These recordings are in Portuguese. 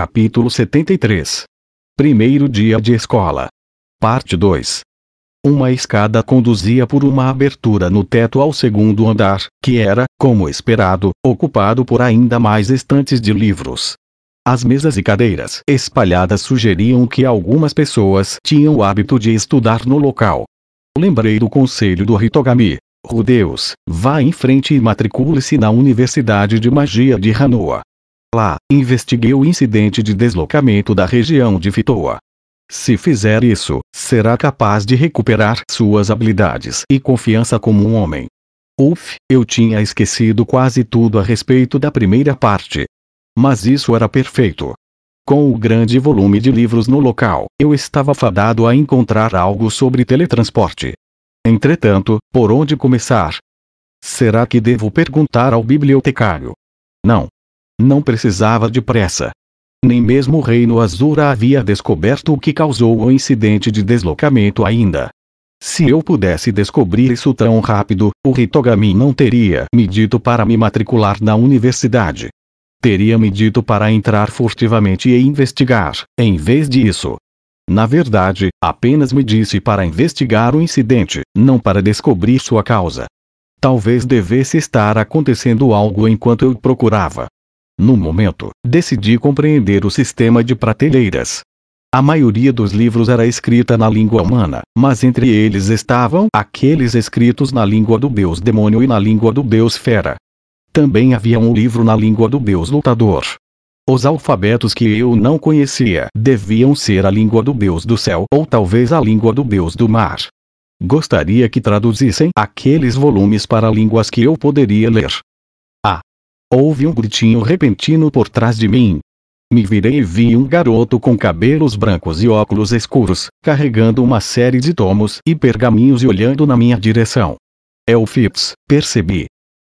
Capítulo 73 Primeiro dia de escola. Parte 2 Uma escada conduzia por uma abertura no teto ao segundo andar, que era, como esperado, ocupado por ainda mais estantes de livros. As mesas e cadeiras espalhadas sugeriam que algumas pessoas tinham o hábito de estudar no local. Lembrei do conselho do Hitogami. Rudeus, vá em frente e matricule-se na Universidade de Magia de Hanoa. Lá, investiguei o incidente de deslocamento da região de Fitoa. Se fizer isso, será capaz de recuperar suas habilidades e confiança como um homem. Uf, eu tinha esquecido quase tudo a respeito da primeira parte. Mas isso era perfeito. Com o grande volume de livros no local, eu estava fadado a encontrar algo sobre teletransporte. Entretanto, por onde começar? Será que devo perguntar ao bibliotecário? Não, não precisava de pressa. Nem mesmo o Reino Azura havia descoberto o que causou o incidente de deslocamento ainda. Se eu pudesse descobrir isso tão rápido, o Hitogami não teria me dito para me matricular na universidade. Teria me dito para entrar furtivamente e investigar, em vez disso. Na verdade, apenas me disse para investigar o incidente, não para descobrir sua causa. Talvez devesse estar acontecendo algo enquanto eu procurava. No momento, decidi compreender o sistema de prateleiras. A maioria dos livros era escrita na língua humana, mas entre eles estavam aqueles escritos na língua do deus demônio e na língua do deus fera. Também havia um livro na língua do deus lutador. Os alfabetos que eu não conhecia deviam ser a língua do deus do céu ou talvez a língua do deus do mar. Gostaria que traduzissem aqueles volumes para línguas que eu poderia ler. Houve um gritinho repentino por trás de mim. Me virei e vi um garoto com cabelos brancos e óculos escuros, carregando uma série de tomos e pergaminhos e olhando na minha direção. É o Phipps, percebi.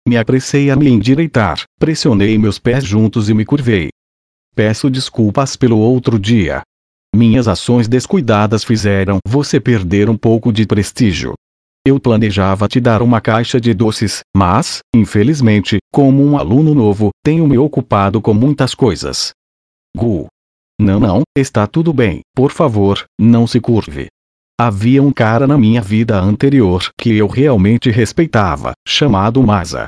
Me apressei a me endireitar, pressionei meus pés juntos e me curvei. Peço desculpas pelo outro dia. Minhas ações descuidadas fizeram você perder um pouco de prestígio. Eu planejava te dar uma caixa de doces, mas, infelizmente, como um aluno novo, tenho me ocupado com muitas coisas. Gu. Não, não, está tudo bem, por favor, não se curve. Havia um cara na minha vida anterior que eu realmente respeitava, chamado Masa.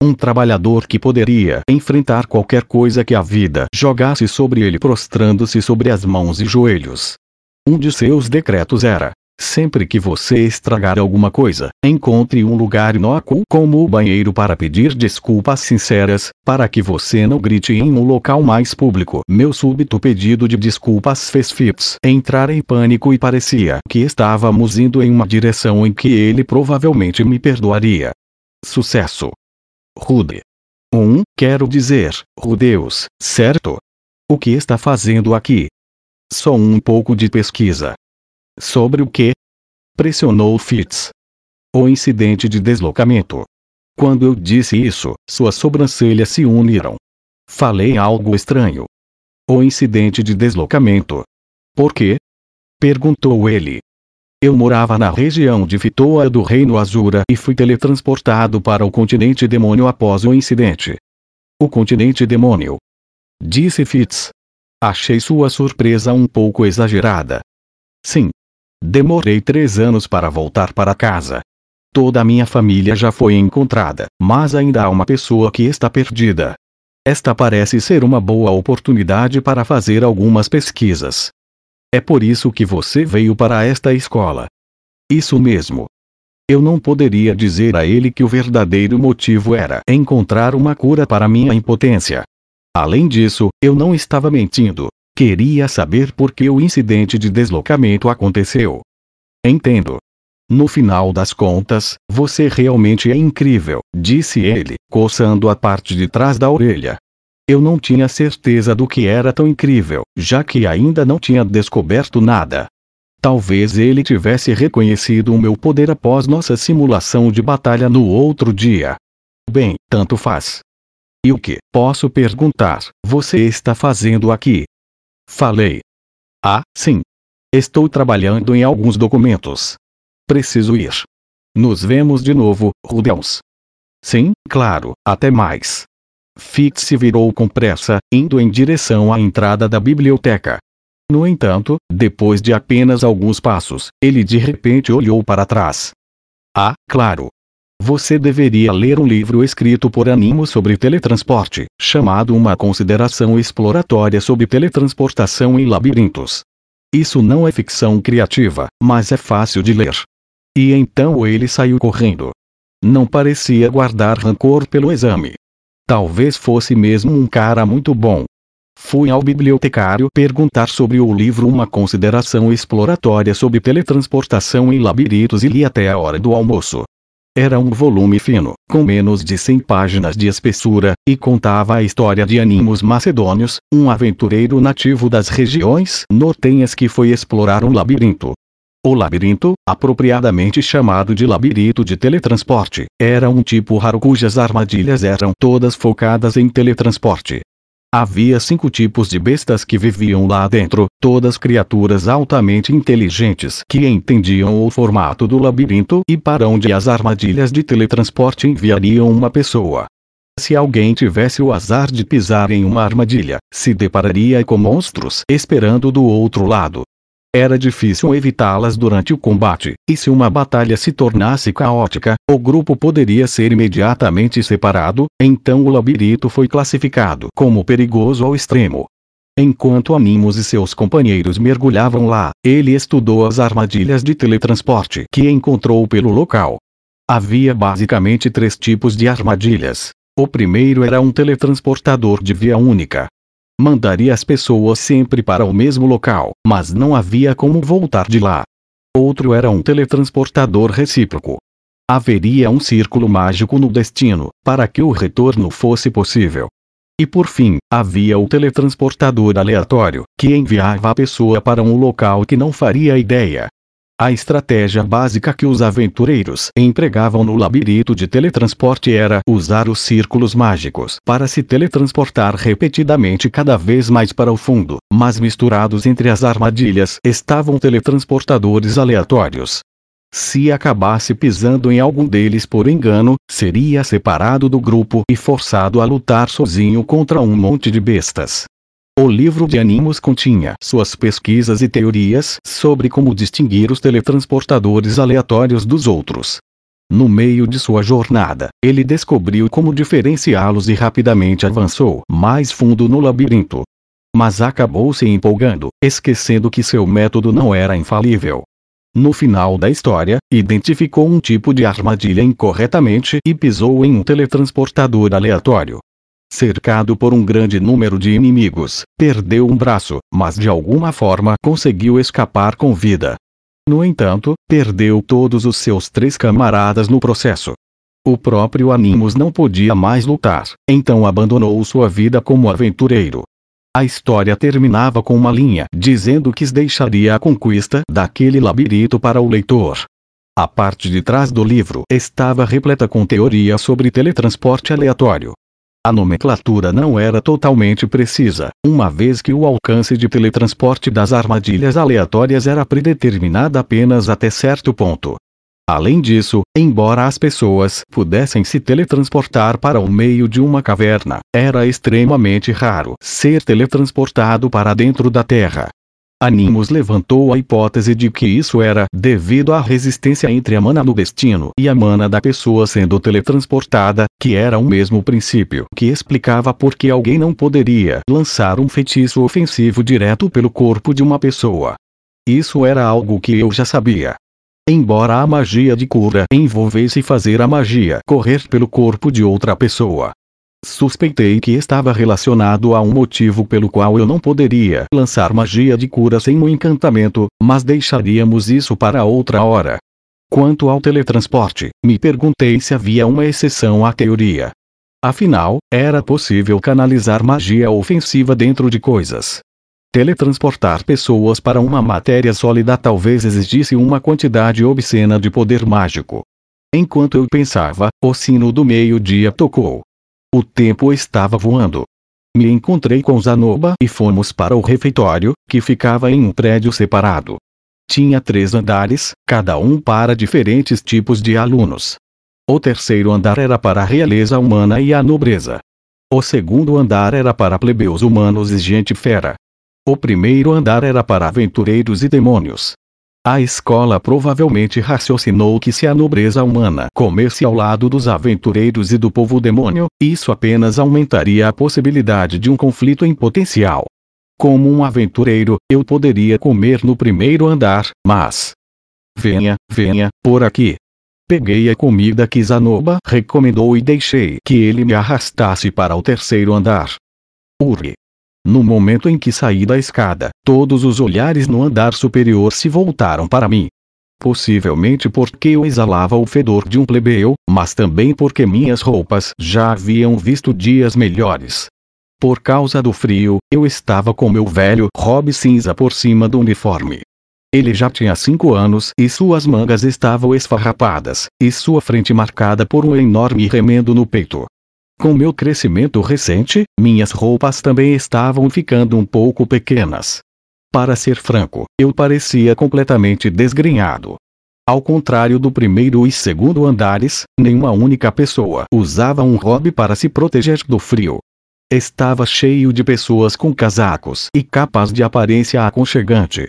Um trabalhador que poderia enfrentar qualquer coisa que a vida jogasse sobre ele prostrando-se sobre as mãos e joelhos. Um de seus decretos era: Sempre que você estragar alguma coisa, encontre um lugar inócuo como o banheiro para pedir desculpas sinceras, para que você não grite em um local mais público. Meu súbito pedido de desculpas fez Phipps entrar em pânico e parecia que estávamos indo em uma direção em que ele provavelmente me perdoaria. Sucesso. Rude. 1. Um, quero dizer, Rudeus, certo? O que está fazendo aqui? Só um pouco de pesquisa. Sobre o que? Pressionou Fitz. O incidente de deslocamento. Quando eu disse isso, suas sobrancelhas se uniram. Falei algo estranho. O incidente de deslocamento. Por quê? Perguntou ele. Eu morava na região de Fitoa do Reino Azura e fui teletransportado para o continente demônio após o incidente. O continente demônio. Disse Fitz. Achei sua surpresa um pouco exagerada. Sim, Demorei três anos para voltar para casa. Toda a minha família já foi encontrada, mas ainda há uma pessoa que está perdida. Esta parece ser uma boa oportunidade para fazer algumas pesquisas. É por isso que você veio para esta escola. Isso mesmo. Eu não poderia dizer a ele que o verdadeiro motivo era encontrar uma cura para minha impotência. Além disso, eu não estava mentindo. Queria saber por que o incidente de deslocamento aconteceu. Entendo. No final das contas, você realmente é incrível, disse ele, coçando a parte de trás da orelha. Eu não tinha certeza do que era tão incrível, já que ainda não tinha descoberto nada. Talvez ele tivesse reconhecido o meu poder após nossa simulação de batalha no outro dia. Bem, tanto faz. E o que, posso perguntar, você está fazendo aqui? Falei. Ah, sim. Estou trabalhando em alguns documentos. Preciso ir. Nos vemos de novo, Rubens. Sim, claro, até mais. Fitz se virou com pressa, indo em direção à entrada da biblioteca. No entanto, depois de apenas alguns passos, ele de repente olhou para trás. Ah, claro. Você deveria ler um livro escrito por Animo sobre teletransporte, chamado Uma Consideração Exploratória sobre Teletransportação em Labirintos. Isso não é ficção criativa, mas é fácil de ler. E então ele saiu correndo. Não parecia guardar rancor pelo exame. Talvez fosse mesmo um cara muito bom. Fui ao bibliotecário perguntar sobre o livro Uma Consideração Exploratória sobre Teletransportação em Labirintos e li até a hora do almoço. Era um volume fino, com menos de 100 páginas de espessura, e contava a história de Animos Macedônios, um aventureiro nativo das regiões nortenhas que foi explorar um labirinto. O labirinto, apropriadamente chamado de labirinto de teletransporte, era um tipo raro cujas armadilhas eram todas focadas em teletransporte. Havia cinco tipos de bestas que viviam lá dentro, todas criaturas altamente inteligentes que entendiam o formato do labirinto e para onde as armadilhas de teletransporte enviariam uma pessoa. Se alguém tivesse o azar de pisar em uma armadilha, se depararia com monstros esperando do outro lado. Era difícil evitá-las durante o combate, e se uma batalha se tornasse caótica, o grupo poderia ser imediatamente separado, então o labirinto foi classificado como perigoso ao extremo. Enquanto Animos e seus companheiros mergulhavam lá, ele estudou as armadilhas de teletransporte que encontrou pelo local. Havia basicamente três tipos de armadilhas. O primeiro era um teletransportador de via única, mandaria as pessoas sempre para o mesmo local, mas não havia como voltar de lá. Outro era um teletransportador recíproco. Haveria um círculo mágico no destino, para que o retorno fosse possível. E por fim, havia o teletransportador aleatório, que enviava a pessoa para um local que não faria ideia, a estratégia básica que os aventureiros empregavam no labirinto de teletransporte era usar os círculos mágicos para se teletransportar repetidamente cada vez mais para o fundo, mas misturados entre as armadilhas estavam teletransportadores aleatórios. Se acabasse pisando em algum deles por engano, seria separado do grupo e forçado a lutar sozinho contra um monte de bestas. O livro de Animos continha suas pesquisas e teorias sobre como distinguir os teletransportadores aleatórios dos outros. No meio de sua jornada, ele descobriu como diferenciá-los e rapidamente avançou mais fundo no labirinto. Mas acabou se empolgando, esquecendo que seu método não era infalível. No final da história, identificou um tipo de armadilha incorretamente e pisou em um teletransportador aleatório cercado por um grande número de inimigos, perdeu um braço, mas de alguma forma conseguiu escapar com vida. No entanto, perdeu todos os seus três camaradas no processo. O próprio Animus não podia mais lutar, então abandonou sua vida como aventureiro. A história terminava com uma linha dizendo que deixaria a conquista daquele labirinto para o leitor. A parte de trás do livro estava repleta com teorias sobre teletransporte aleatório, a nomenclatura não era totalmente precisa, uma vez que o alcance de teletransporte das armadilhas aleatórias era predeterminado apenas até certo ponto. Além disso, embora as pessoas pudessem se teletransportar para o meio de uma caverna, era extremamente raro ser teletransportado para dentro da Terra. Animus levantou a hipótese de que isso era devido à resistência entre a mana do destino e a mana da pessoa sendo teletransportada, que era o mesmo princípio que explicava por que alguém não poderia lançar um feitiço ofensivo direto pelo corpo de uma pessoa. Isso era algo que eu já sabia. Embora a magia de cura envolvesse fazer a magia correr pelo corpo de outra pessoa, Suspeitei que estava relacionado a um motivo pelo qual eu não poderia lançar magia de cura sem um encantamento, mas deixaríamos isso para outra hora. Quanto ao teletransporte, me perguntei se havia uma exceção à teoria. Afinal, era possível canalizar magia ofensiva dentro de coisas. Teletransportar pessoas para uma matéria sólida talvez exigisse uma quantidade obscena de poder mágico. Enquanto eu pensava, o sino do meio-dia tocou. O tempo estava voando. Me encontrei com Zanoba e fomos para o refeitório, que ficava em um prédio separado. Tinha três andares, cada um para diferentes tipos de alunos. O terceiro andar era para a realeza humana e a nobreza. O segundo andar era para plebeus humanos e gente fera. O primeiro andar era para aventureiros e demônios. A escola provavelmente raciocinou que se a nobreza humana comesse ao lado dos aventureiros e do povo demônio, isso apenas aumentaria a possibilidade de um conflito em potencial. Como um aventureiro, eu poderia comer no primeiro andar, mas. Venha, venha, por aqui. Peguei a comida que Zanoba recomendou e deixei que ele me arrastasse para o terceiro andar. Uri. No momento em que saí da escada, todos os olhares no andar superior se voltaram para mim. Possivelmente porque eu exalava o fedor de um plebeu, mas também porque minhas roupas já haviam visto dias melhores. Por causa do frio, eu estava com meu velho robe cinza por cima do uniforme. Ele já tinha cinco anos e suas mangas estavam esfarrapadas, e sua frente marcada por um enorme remendo no peito. Com meu crescimento recente, minhas roupas também estavam ficando um pouco pequenas. Para ser franco, eu parecia completamente desgrenhado. Ao contrário do primeiro e segundo andares, nenhuma única pessoa usava um hobby para se proteger do frio. Estava cheio de pessoas com casacos e capas de aparência aconchegante,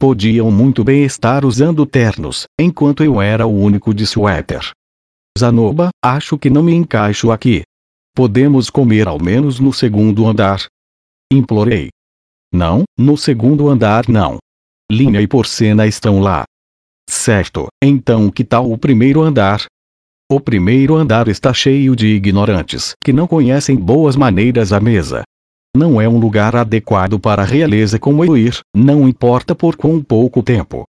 Podiam muito bem estar usando ternos, enquanto eu era o único de suéter. Zanoba, acho que não me encaixo aqui. Podemos comer ao menos no segundo andar? Implorei. Não, no segundo andar não. Linha e Porcena estão lá. Certo, então que tal o primeiro andar? O primeiro andar está cheio de ignorantes, que não conhecem boas maneiras à mesa. Não é um lugar adequado para a realeza como eu ir, não importa por quão pouco tempo.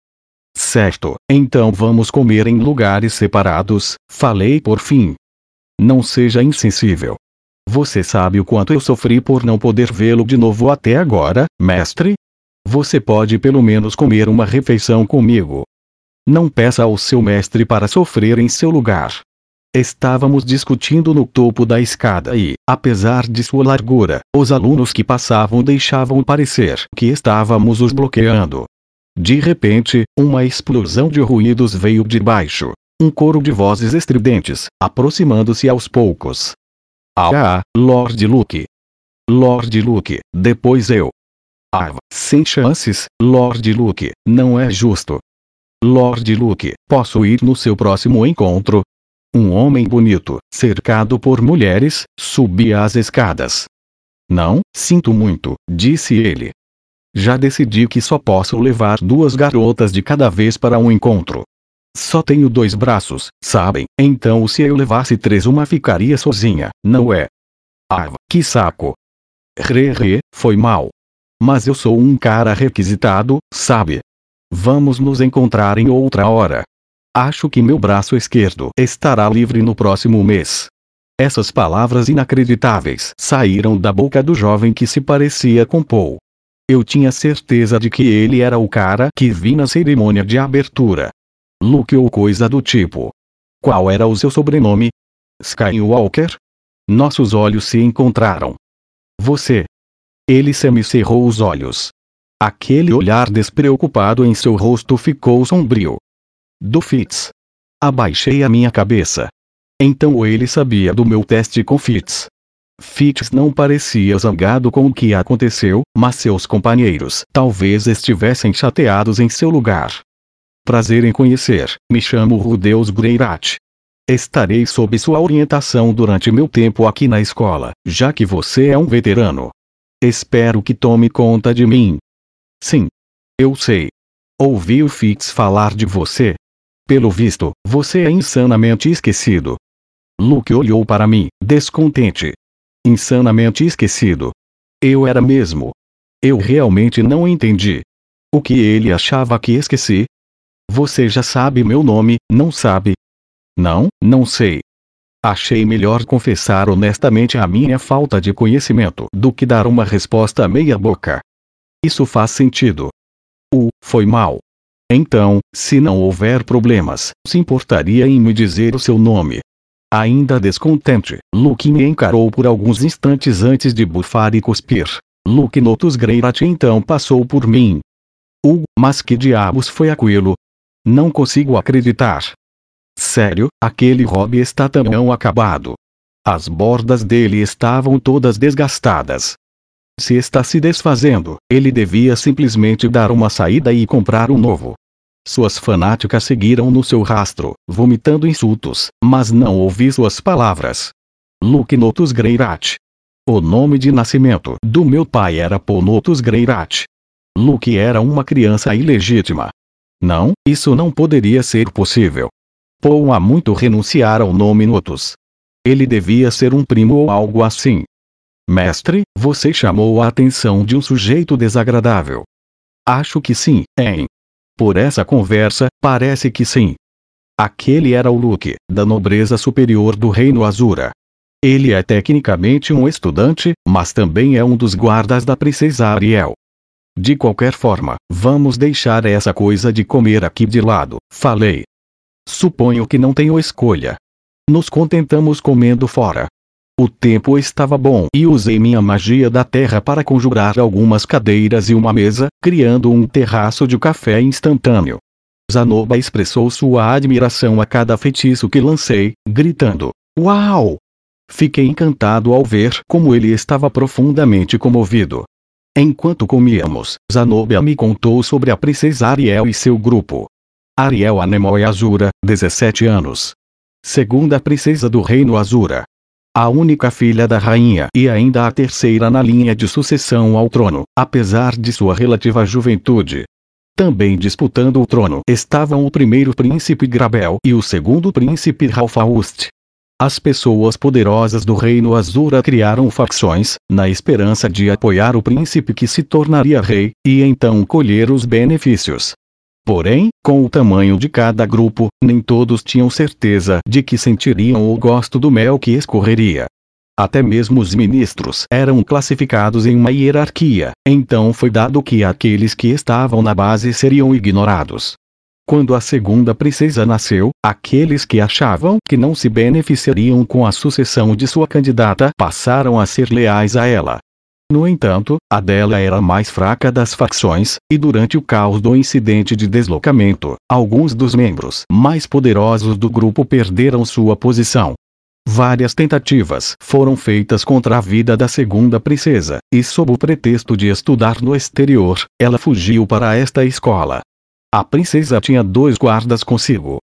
Certo, então vamos comer em lugares separados, falei por fim. Não seja insensível. Você sabe o quanto eu sofri por não poder vê-lo de novo até agora, mestre? Você pode pelo menos comer uma refeição comigo. Não peça ao seu mestre para sofrer em seu lugar. Estávamos discutindo no topo da escada e, apesar de sua largura, os alunos que passavam deixavam parecer que estávamos os bloqueando. De repente, uma explosão de ruídos veio de baixo. Um coro de vozes estridentes, aproximando-se aos poucos. Ah, Lord Luke. Lord Luke, depois eu. Ah, sem chances, Lord Luke, não é justo. Lord Luke, posso ir no seu próximo encontro? Um homem bonito, cercado por mulheres, subia as escadas. Não, sinto muito, disse ele. Já decidi que só posso levar duas garotas de cada vez para um encontro. Só tenho dois braços, sabem? Então se eu levasse três uma ficaria sozinha, não é? Ah, que saco. Re, re, foi mal. Mas eu sou um cara requisitado, sabe? Vamos nos encontrar em outra hora. Acho que meu braço esquerdo estará livre no próximo mês. Essas palavras inacreditáveis saíram da boca do jovem que se parecia com Paul. Eu tinha certeza de que ele era o cara que vi na cerimônia de abertura. Luke ou coisa do tipo. Qual era o seu sobrenome? Skywalker? Nossos olhos se encontraram. Você. Ele semicerrou os olhos. Aquele olhar despreocupado em seu rosto ficou sombrio do Fitz. Abaixei a minha cabeça. Então ele sabia do meu teste com Fitz. Fitz não parecia zangado com o que aconteceu, mas seus companheiros talvez estivessem chateados em seu lugar. Prazer em conhecer, me chamo Rudeus Greirat. Estarei sob sua orientação durante meu tempo aqui na escola, já que você é um veterano. Espero que tome conta de mim. Sim. Eu sei. Ouvi o Fitz falar de você, pelo visto, você é insanamente esquecido. Luke olhou para mim, descontente. Insanamente esquecido. Eu era mesmo. Eu realmente não entendi. O que ele achava que esqueci? Você já sabe meu nome, não sabe? Não, não sei. Achei melhor confessar honestamente a minha falta de conhecimento do que dar uma resposta meia-boca. Isso faz sentido. O foi mal. Então, se não houver problemas, se importaria em me dizer o seu nome? Ainda descontente, Luke me encarou por alguns instantes antes de bufar e cuspir. Luke Notus Greirat então passou por mim. Uh, mas que diabos foi aquilo? Não consigo acreditar. Sério, aquele hobby está tão acabado. As bordas dele estavam todas desgastadas. Se está se desfazendo, ele devia simplesmente dar uma saída e comprar um novo. Suas fanáticas seguiram no seu rastro, vomitando insultos, mas não ouvi suas palavras. Luke Notus Greirat. O nome de nascimento do meu pai era Ponotus Greirat. Luke era uma criança ilegítima. Não, isso não poderia ser possível. Paul há muito renunciar ao nome Notus. Ele devia ser um primo ou algo assim. Mestre, você chamou a atenção de um sujeito desagradável. Acho que sim, hein? Por essa conversa, parece que sim. Aquele era o Luke, da nobreza superior do Reino Azura. Ele é tecnicamente um estudante, mas também é um dos guardas da princesa Ariel. De qualquer forma, vamos deixar essa coisa de comer aqui de lado, falei. Suponho que não tenho escolha. Nos contentamos comendo fora. O tempo estava bom e usei minha magia da terra para conjurar algumas cadeiras e uma mesa, criando um terraço de café instantâneo. Zanoba expressou sua admiração a cada feitiço que lancei, gritando: Uau! Fiquei encantado ao ver como ele estava profundamente comovido. Enquanto comíamos, Zanobia me contou sobre a princesa Ariel e seu grupo. Ariel Anemoi Azura, 17 anos. Segunda princesa do reino Azura. A única filha da rainha e ainda a terceira na linha de sucessão ao trono, apesar de sua relativa juventude. Também disputando o trono estavam o primeiro príncipe Grabel e o segundo príncipe Ralfaust. As pessoas poderosas do Reino Azura criaram facções, na esperança de apoiar o príncipe que se tornaria rei, e então colher os benefícios. Porém, com o tamanho de cada grupo, nem todos tinham certeza de que sentiriam o gosto do mel que escorreria. Até mesmo os ministros eram classificados em uma hierarquia, então foi dado que aqueles que estavam na base seriam ignorados. Quando a segunda princesa nasceu, aqueles que achavam que não se beneficiariam com a sucessão de sua candidata passaram a ser leais a ela. No entanto, a dela era a mais fraca das facções, e durante o caos do incidente de deslocamento, alguns dos membros mais poderosos do grupo perderam sua posição. Várias tentativas foram feitas contra a vida da segunda princesa, e sob o pretexto de estudar no exterior, ela fugiu para esta escola. A princesa tinha dois guardas consigo.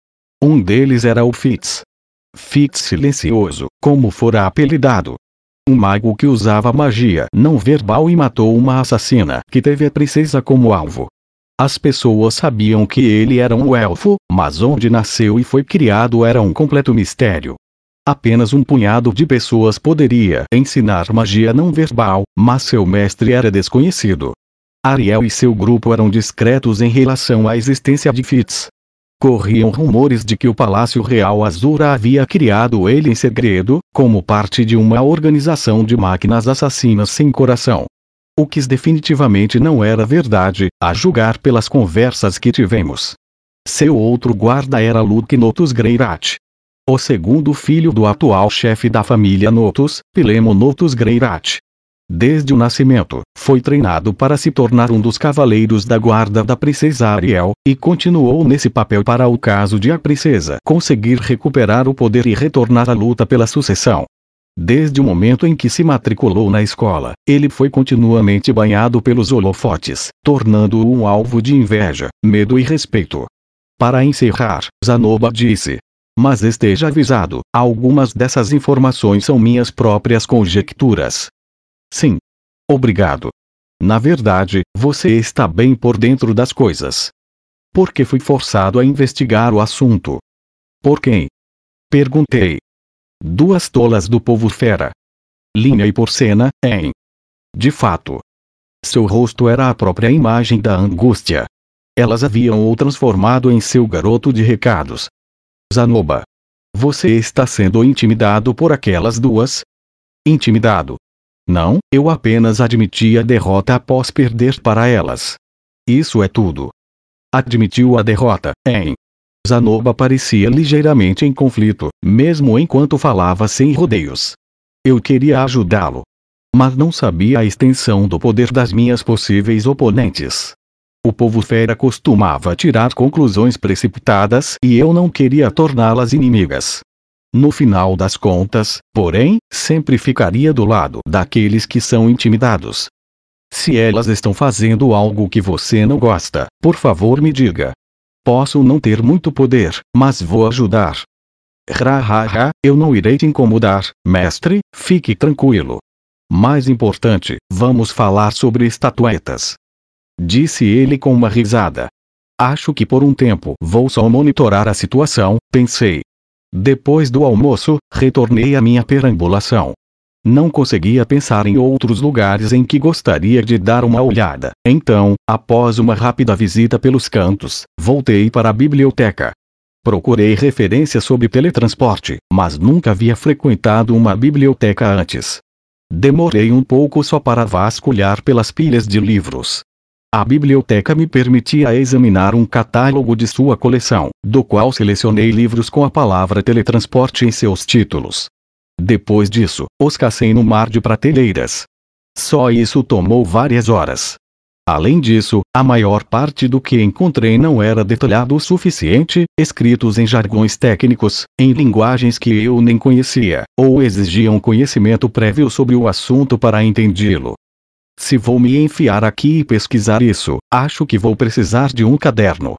Um deles era o Fitz. Fitz silencioso, como fora apelidado. Um mago que usava magia não verbal e matou uma assassina que teve a princesa como alvo. As pessoas sabiam que ele era um elfo, mas onde nasceu e foi criado era um completo mistério. Apenas um punhado de pessoas poderia ensinar magia não verbal, mas seu mestre era desconhecido. Ariel e seu grupo eram discretos em relação à existência de Fitz. Corriam rumores de que o Palácio Real Azura havia criado ele em segredo, como parte de uma organização de máquinas assassinas sem coração. O que definitivamente não era verdade, a julgar pelas conversas que tivemos. Seu outro guarda era Luke Notus Greirat. O segundo filho do atual chefe da família Notus, Pilemo Notus Greirat desde o nascimento, foi treinado para se tornar um dos cavaleiros da guarda da princesa Ariel, e continuou nesse papel para o caso de a princesa conseguir recuperar o poder e retornar à luta pela sucessão. Desde o momento em que se matriculou na escola, ele foi continuamente banhado pelos holofotes, tornando-o um alvo de inveja, medo e respeito. Para encerrar, Zanoba disse: Mas esteja avisado, algumas dessas informações são minhas próprias conjecturas, Sim. Obrigado. Na verdade, você está bem por dentro das coisas. Porque fui forçado a investigar o assunto. Por quem? Perguntei. Duas tolas do povo fera. Linha e porcena, em. De fato. Seu rosto era a própria imagem da angústia. Elas haviam o transformado em seu garoto de recados. Zanoba. Você está sendo intimidado por aquelas duas? Intimidado. Não, eu apenas admiti a derrota após perder para elas. Isso é tudo. Admitiu a derrota, hein? Zanoba parecia ligeiramente em conflito, mesmo enquanto falava sem rodeios. Eu queria ajudá-lo. Mas não sabia a extensão do poder das minhas possíveis oponentes. O povo fera costumava tirar conclusões precipitadas e eu não queria torná-las inimigas. No final das contas, porém, sempre ficaria do lado daqueles que são intimidados. Se elas estão fazendo algo que você não gosta, por favor me diga. Posso não ter muito poder, mas vou ajudar. Rahaha, eu não irei te incomodar, mestre, fique tranquilo. Mais importante, vamos falar sobre estatuetas. Disse ele com uma risada. Acho que por um tempo vou só monitorar a situação, pensei. Depois do almoço, retornei à minha perambulação. Não conseguia pensar em outros lugares em que gostaria de dar uma olhada. Então, após uma rápida visita pelos cantos, voltei para a biblioteca. Procurei referências sobre teletransporte, mas nunca havia frequentado uma biblioteca antes. Demorei um pouco só para vasculhar pelas pilhas de livros. A biblioteca me permitia examinar um catálogo de sua coleção, do qual selecionei livros com a palavra teletransporte em seus títulos. Depois disso, os cacei no mar de prateleiras. Só isso tomou várias horas. Além disso, a maior parte do que encontrei não era detalhado o suficiente, escritos em jargões técnicos, em linguagens que eu nem conhecia, ou exigiam conhecimento prévio sobre o assunto para entendê-lo. Se vou me enfiar aqui e pesquisar isso, acho que vou precisar de um caderno.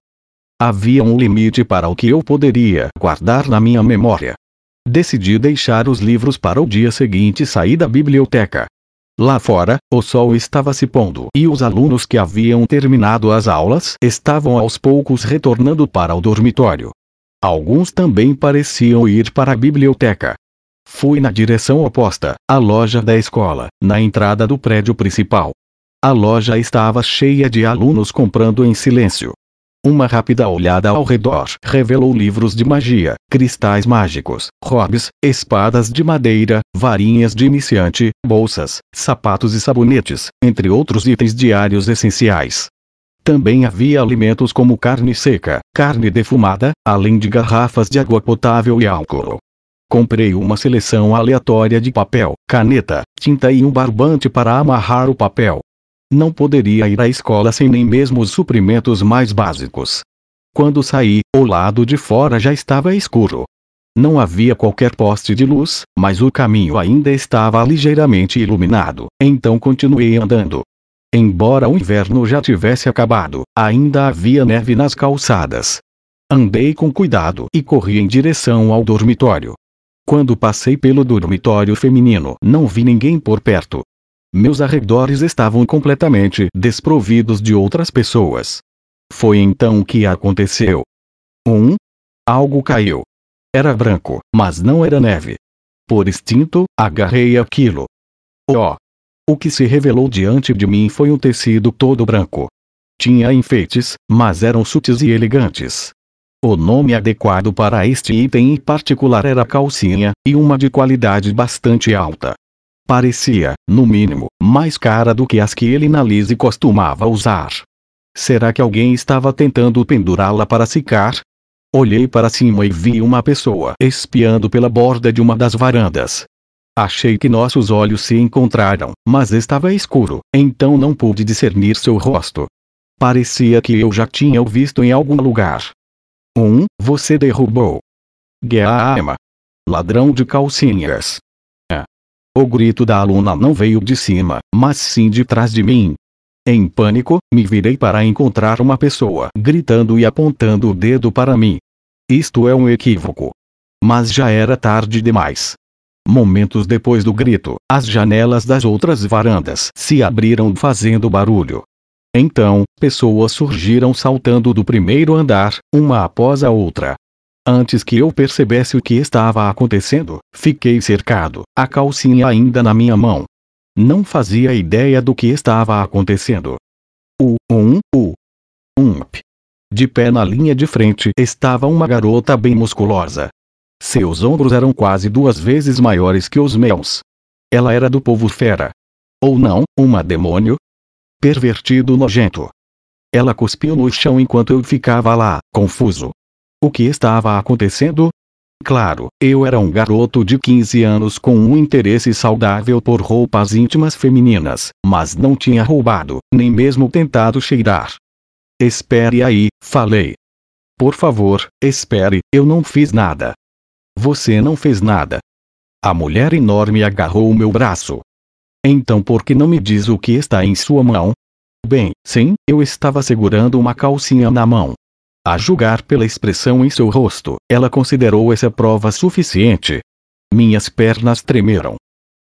Havia um limite para o que eu poderia guardar na minha memória. Decidi deixar os livros para o dia seguinte e sair da biblioteca. Lá fora, o sol estava se pondo e os alunos que haviam terminado as aulas estavam aos poucos retornando para o dormitório. Alguns também pareciam ir para a biblioteca. Fui na direção oposta, à loja da escola, na entrada do prédio principal. A loja estava cheia de alunos comprando em silêncio. Uma rápida olhada ao redor revelou livros de magia, cristais mágicos, robes, espadas de madeira, varinhas de iniciante, bolsas, sapatos e sabonetes, entre outros itens diários essenciais. Também havia alimentos como carne seca, carne defumada, além de garrafas de água potável e álcool. Comprei uma seleção aleatória de papel, caneta, tinta e um barbante para amarrar o papel. Não poderia ir à escola sem nem mesmo os suprimentos mais básicos. Quando saí, o lado de fora já estava escuro. Não havia qualquer poste de luz, mas o caminho ainda estava ligeiramente iluminado, então continuei andando. Embora o inverno já tivesse acabado, ainda havia neve nas calçadas. Andei com cuidado e corri em direção ao dormitório. Quando passei pelo dormitório feminino, não vi ninguém por perto. Meus arredores estavam completamente desprovidos de outras pessoas. Foi então que aconteceu. 1. Um, algo caiu. Era branco, mas não era neve. Por instinto, agarrei aquilo. Oh! O que se revelou diante de mim foi um tecido todo branco. Tinha enfeites, mas eram sutis e elegantes. O nome adequado para este item em particular era calcinha, e uma de qualidade bastante alta. Parecia, no mínimo, mais cara do que as que ele na Lise costumava usar. Será que alguém estava tentando pendurá-la para secar? Olhei para cima e vi uma pessoa espiando pela borda de uma das varandas. Achei que nossos olhos se encontraram, mas estava escuro, então não pude discernir seu rosto. Parecia que eu já tinha o visto em algum lugar. 1. Um, você derrubou. Gueama. Ladrão de calcinhas. É. O grito da aluna não veio de cima, mas sim de trás de mim. Em pânico, me virei para encontrar uma pessoa gritando e apontando o dedo para mim. Isto é um equívoco. Mas já era tarde demais. Momentos depois do grito, as janelas das outras varandas se abriram fazendo barulho. Então, pessoas surgiram saltando do primeiro andar, uma após a outra. Antes que eu percebesse o que estava acontecendo, fiquei cercado, a calcinha ainda na minha mão. Não fazia ideia do que estava acontecendo. O, um, o, ump. De pé na linha de frente estava uma garota bem musculosa. Seus ombros eram quase duas vezes maiores que os meus. Ela era do povo fera. Ou não, uma demônio, pervertido nojento. Ela cuspiu no chão enquanto eu ficava lá, confuso. O que estava acontecendo? Claro, eu era um garoto de 15 anos com um interesse saudável por roupas íntimas femininas, mas não tinha roubado, nem mesmo tentado cheirar. Espere aí, falei. Por favor, espere, eu não fiz nada. Você não fez nada. A mulher enorme agarrou o meu braço. Então por que não me diz o que está em sua mão? Bem, sim, eu estava segurando uma calcinha na mão. A julgar pela expressão em seu rosto, ela considerou essa prova suficiente. Minhas pernas tremeram.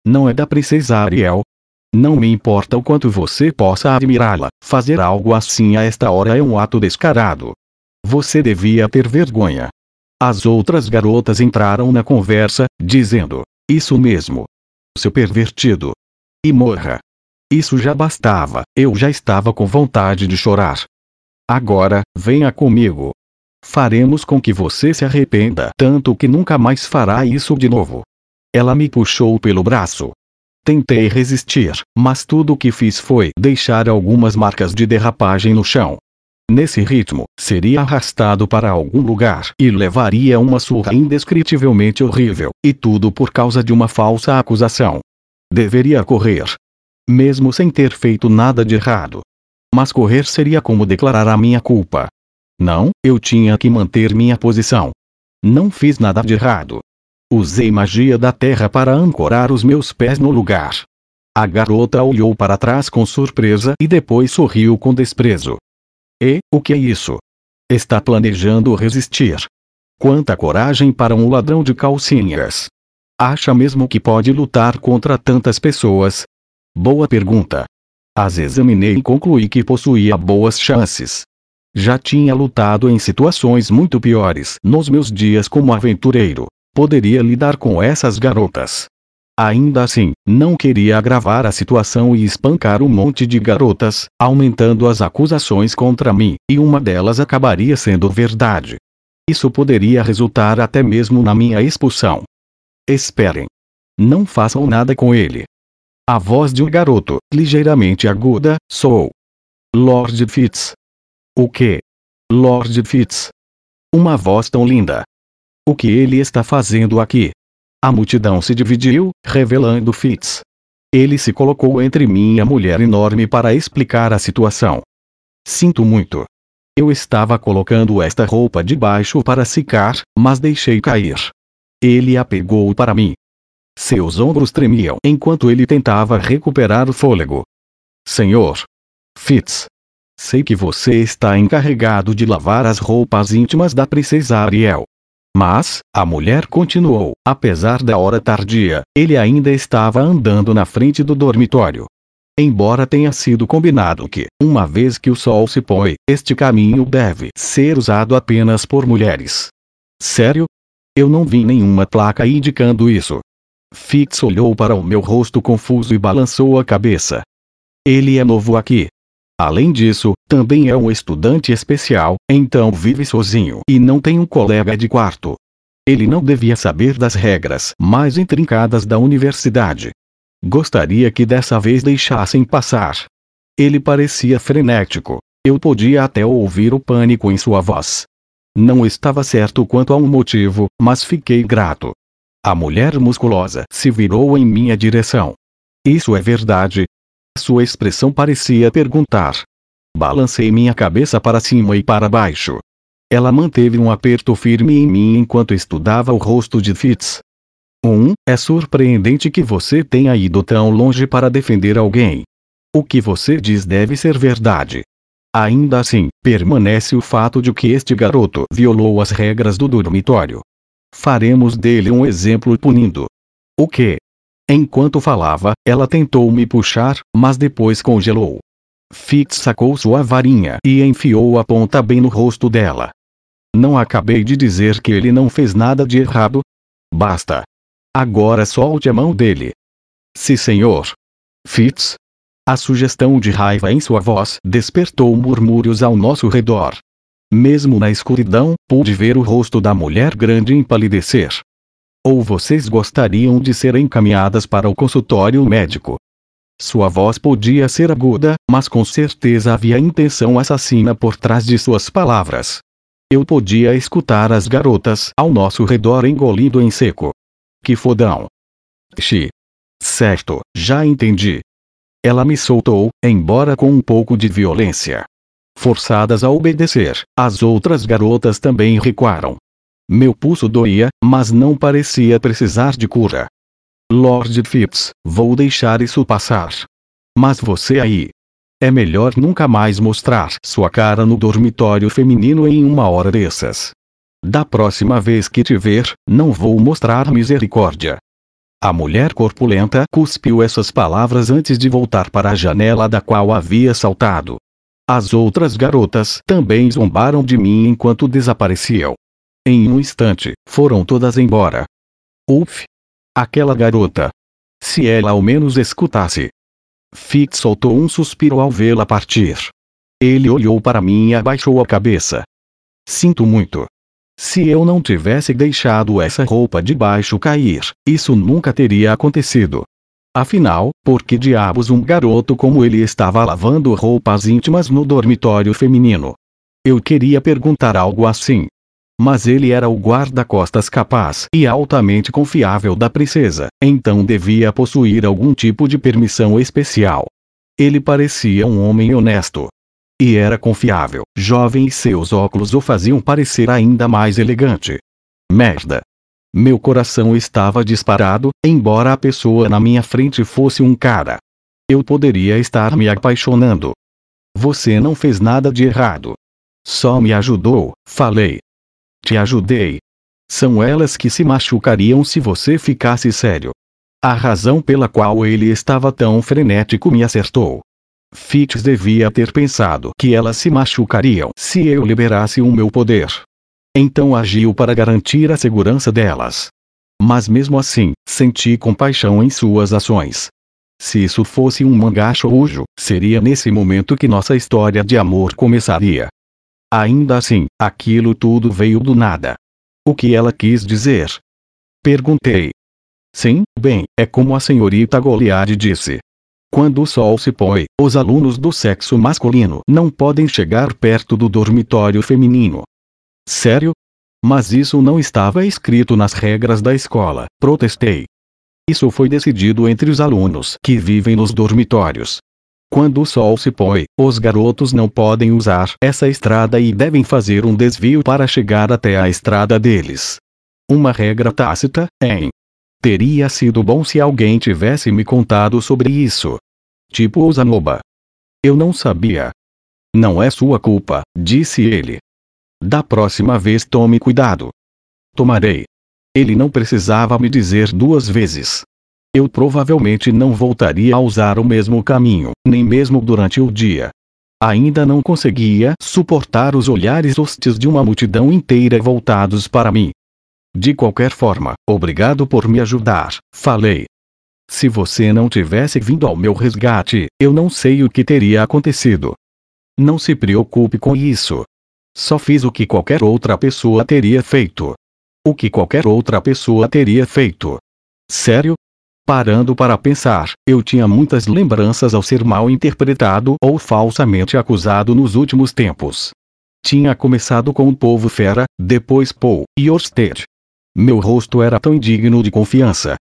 Não é da princesa Ariel? Não me importa o quanto você possa admirá-la, fazer algo assim a esta hora é um ato descarado. Você devia ter vergonha. As outras garotas entraram na conversa, dizendo: Isso mesmo. Seu pervertido. E morra. Isso já bastava, eu já estava com vontade de chorar. Agora, venha comigo. Faremos com que você se arrependa tanto que nunca mais fará isso de novo. Ela me puxou pelo braço. Tentei resistir, mas tudo o que fiz foi deixar algumas marcas de derrapagem no chão. Nesse ritmo, seria arrastado para algum lugar e levaria uma surra indescritivelmente horrível, e tudo por causa de uma falsa acusação. Deveria correr. Mesmo sem ter feito nada de errado. Mas correr seria como declarar a minha culpa. Não, eu tinha que manter minha posição. Não fiz nada de errado. Usei magia da terra para ancorar os meus pés no lugar. A garota olhou para trás com surpresa e depois sorriu com desprezo. E, o que é isso? Está planejando resistir. Quanta coragem para um ladrão de calcinhas. Acha mesmo que pode lutar contra tantas pessoas? Boa pergunta. As examinei e concluí que possuía boas chances. Já tinha lutado em situações muito piores nos meus dias como aventureiro. Poderia lidar com essas garotas. Ainda assim, não queria agravar a situação e espancar um monte de garotas, aumentando as acusações contra mim, e uma delas acabaria sendo verdade. Isso poderia resultar até mesmo na minha expulsão. Esperem. Não façam nada com ele. A voz de um garoto, ligeiramente aguda, soou. Lord Fitz. O que? Lord Fitz. Uma voz tão linda. O que ele está fazendo aqui? A multidão se dividiu, revelando Fitz. Ele se colocou entre mim e a mulher enorme para explicar a situação. Sinto muito. Eu estava colocando esta roupa debaixo para secar, mas deixei cair. Ele a pegou para mim. Seus ombros tremiam enquanto ele tentava recuperar o fôlego. Senhor. Fitz. Sei que você está encarregado de lavar as roupas íntimas da princesa Ariel. Mas, a mulher continuou, apesar da hora tardia, ele ainda estava andando na frente do dormitório. Embora tenha sido combinado que, uma vez que o sol se põe, este caminho deve ser usado apenas por mulheres. Sério? Eu não vi nenhuma placa indicando isso. Fitz olhou para o meu rosto confuso e balançou a cabeça. Ele é novo aqui. Além disso, também é um estudante especial, então vive sozinho e não tem um colega de quarto. Ele não devia saber das regras mais intrincadas da universidade. Gostaria que dessa vez deixassem passar. Ele parecia frenético. Eu podia até ouvir o pânico em sua voz. Não estava certo quanto a um motivo, mas fiquei grato. A mulher musculosa se virou em minha direção. Isso é verdade, sua expressão parecia perguntar. Balancei minha cabeça para cima e para baixo. Ela manteve um aperto firme em mim enquanto estudava o rosto de Fitz. Um, é surpreendente que você tenha ido tão longe para defender alguém. O que você diz deve ser verdade. Ainda assim, permanece o fato de que este garoto violou as regras do dormitório. Faremos dele um exemplo punindo. O que? Enquanto falava, ela tentou me puxar, mas depois congelou. Fitz sacou sua varinha e enfiou a ponta bem no rosto dela. Não acabei de dizer que ele não fez nada de errado? Basta. Agora solte a mão dele. Sim, senhor. Fitz? A sugestão de raiva em sua voz despertou murmúrios ao nosso redor. Mesmo na escuridão, pude ver o rosto da mulher grande empalidecer. Ou vocês gostariam de ser encaminhadas para o consultório médico? Sua voz podia ser aguda, mas com certeza havia intenção assassina por trás de suas palavras. Eu podia escutar as garotas ao nosso redor engolindo em seco. Que fodão. Xi. Certo, já entendi. Ela me soltou, embora com um pouco de violência. Forçadas a obedecer, as outras garotas também recuaram. Meu pulso doía, mas não parecia precisar de cura. Lord Phipps, vou deixar isso passar. Mas você aí. É melhor nunca mais mostrar sua cara no dormitório feminino em uma hora dessas. Da próxima vez que te ver, não vou mostrar misericórdia. A mulher corpulenta cuspiu essas palavras antes de voltar para a janela da qual havia saltado. As outras garotas também zombaram de mim enquanto desapareciam. Em um instante, foram todas embora. Uf! Aquela garota! Se ela ao menos escutasse. Fitz soltou um suspiro ao vê-la partir. Ele olhou para mim e abaixou a cabeça. Sinto muito. Se eu não tivesse deixado essa roupa de baixo cair, isso nunca teria acontecido. Afinal, por que diabos um garoto como ele estava lavando roupas íntimas no dormitório feminino? Eu queria perguntar algo assim. Mas ele era o guarda-costas capaz e altamente confiável da princesa, então devia possuir algum tipo de permissão especial. Ele parecia um homem honesto, e era confiável, jovem e seus óculos o faziam parecer ainda mais elegante. Merda. Meu coração estava disparado, embora a pessoa na minha frente fosse um cara. Eu poderia estar me apaixonando. Você não fez nada de errado. Só me ajudou, falei. Te ajudei. São elas que se machucariam se você ficasse sério. A razão pela qual ele estava tão frenético me acertou. Fitz devia ter pensado que elas se machucariam se eu liberasse o meu poder. Então agiu para garantir a segurança delas. Mas mesmo assim, senti compaixão em suas ações. Se isso fosse um mangá shoujo, seria nesse momento que nossa história de amor começaria. Ainda assim, aquilo tudo veio do nada. O que ela quis dizer? Perguntei. Sim, bem, é como a senhorita Goliard disse. Quando o sol se põe, os alunos do sexo masculino não podem chegar perto do dormitório feminino. Sério? Mas isso não estava escrito nas regras da escola, protestei. Isso foi decidido entre os alunos que vivem nos dormitórios. Quando o sol se põe, os garotos não podem usar essa estrada e devem fazer um desvio para chegar até a estrada deles. Uma regra tácita, hein? Teria sido bom se alguém tivesse me contado sobre isso. Tipo Osanoba. Eu não sabia. Não é sua culpa, disse ele. Da próxima vez tome cuidado. Tomarei. Ele não precisava me dizer duas vezes. Eu provavelmente não voltaria a usar o mesmo caminho, nem mesmo durante o dia. Ainda não conseguia suportar os olhares hostis de uma multidão inteira voltados para mim. De qualquer forma, obrigado por me ajudar, falei. Se você não tivesse vindo ao meu resgate, eu não sei o que teria acontecido. Não se preocupe com isso. Só fiz o que qualquer outra pessoa teria feito. O que qualquer outra pessoa teria feito. Sério? Parando para pensar, eu tinha muitas lembranças ao ser mal interpretado ou falsamente acusado nos últimos tempos. Tinha começado com o povo fera, depois Paul e Orsted. Meu rosto era tão indigno de confiança,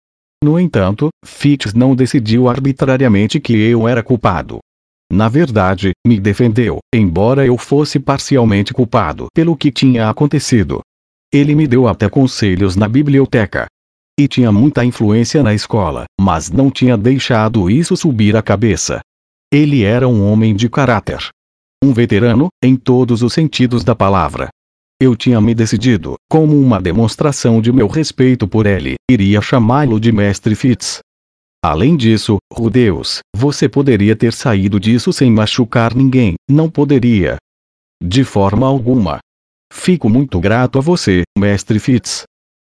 no entanto, Fitz não decidiu arbitrariamente que eu era culpado. Na verdade, me defendeu, embora eu fosse parcialmente culpado pelo que tinha acontecido. Ele me deu até conselhos na biblioteca. E tinha muita influência na escola, mas não tinha deixado isso subir a cabeça. Ele era um homem de caráter. Um veterano, em todos os sentidos da palavra, eu tinha me decidido, como uma demonstração de meu respeito por ele, iria chamá-lo de Mestre Fitz. Além disso, Rudeus, você poderia ter saído disso sem machucar ninguém, não poderia. De forma alguma. Fico muito grato a você, Mestre Fitz.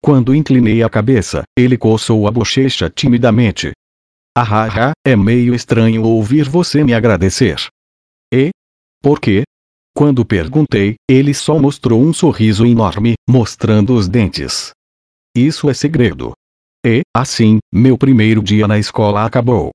Quando inclinei a cabeça, ele coçou a bochecha timidamente. Ah, é meio estranho ouvir você me agradecer. E? Por quê? Quando perguntei, ele só mostrou um sorriso enorme, mostrando os dentes. Isso é segredo. E, assim, meu primeiro dia na escola acabou.